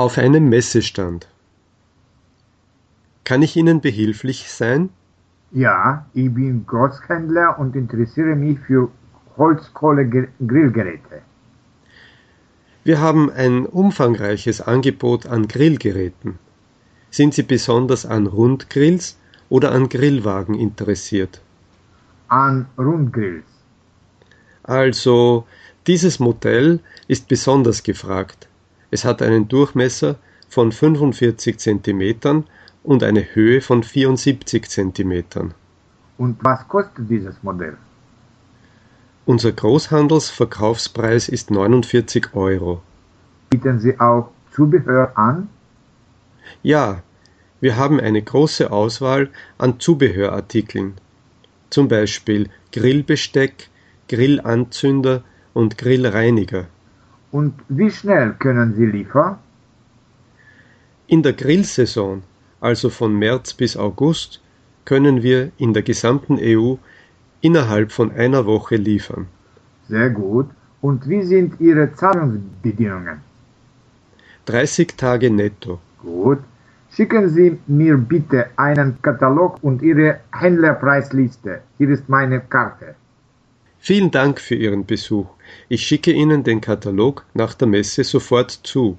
Auf einem Messestand. Kann ich Ihnen behilflich sein? Ja, ich bin Großhändler und interessiere mich für Holzkohle-Grillgeräte. Wir haben ein umfangreiches Angebot an Grillgeräten. Sind Sie besonders an Rundgrills oder an Grillwagen interessiert? An Rundgrills. Also, dieses Modell ist besonders gefragt. Es hat einen Durchmesser von 45 cm und eine Höhe von 74 cm. Und was kostet dieses Modell? Unser Großhandelsverkaufspreis ist 49 Euro. Bieten Sie auch Zubehör an? Ja, wir haben eine große Auswahl an Zubehörartikeln, zum Beispiel Grillbesteck, Grillanzünder und Grillreiniger. Und wie schnell können Sie liefern? In der Grillsaison, also von März bis August, können wir in der gesamten EU innerhalb von einer Woche liefern. Sehr gut. Und wie sind Ihre Zahlungsbedingungen? 30 Tage netto. Gut. Schicken Sie mir bitte einen Katalog und Ihre Händlerpreisliste. Hier ist meine Karte. Vielen Dank für Ihren Besuch. Ich schicke Ihnen den Katalog nach der Messe sofort zu.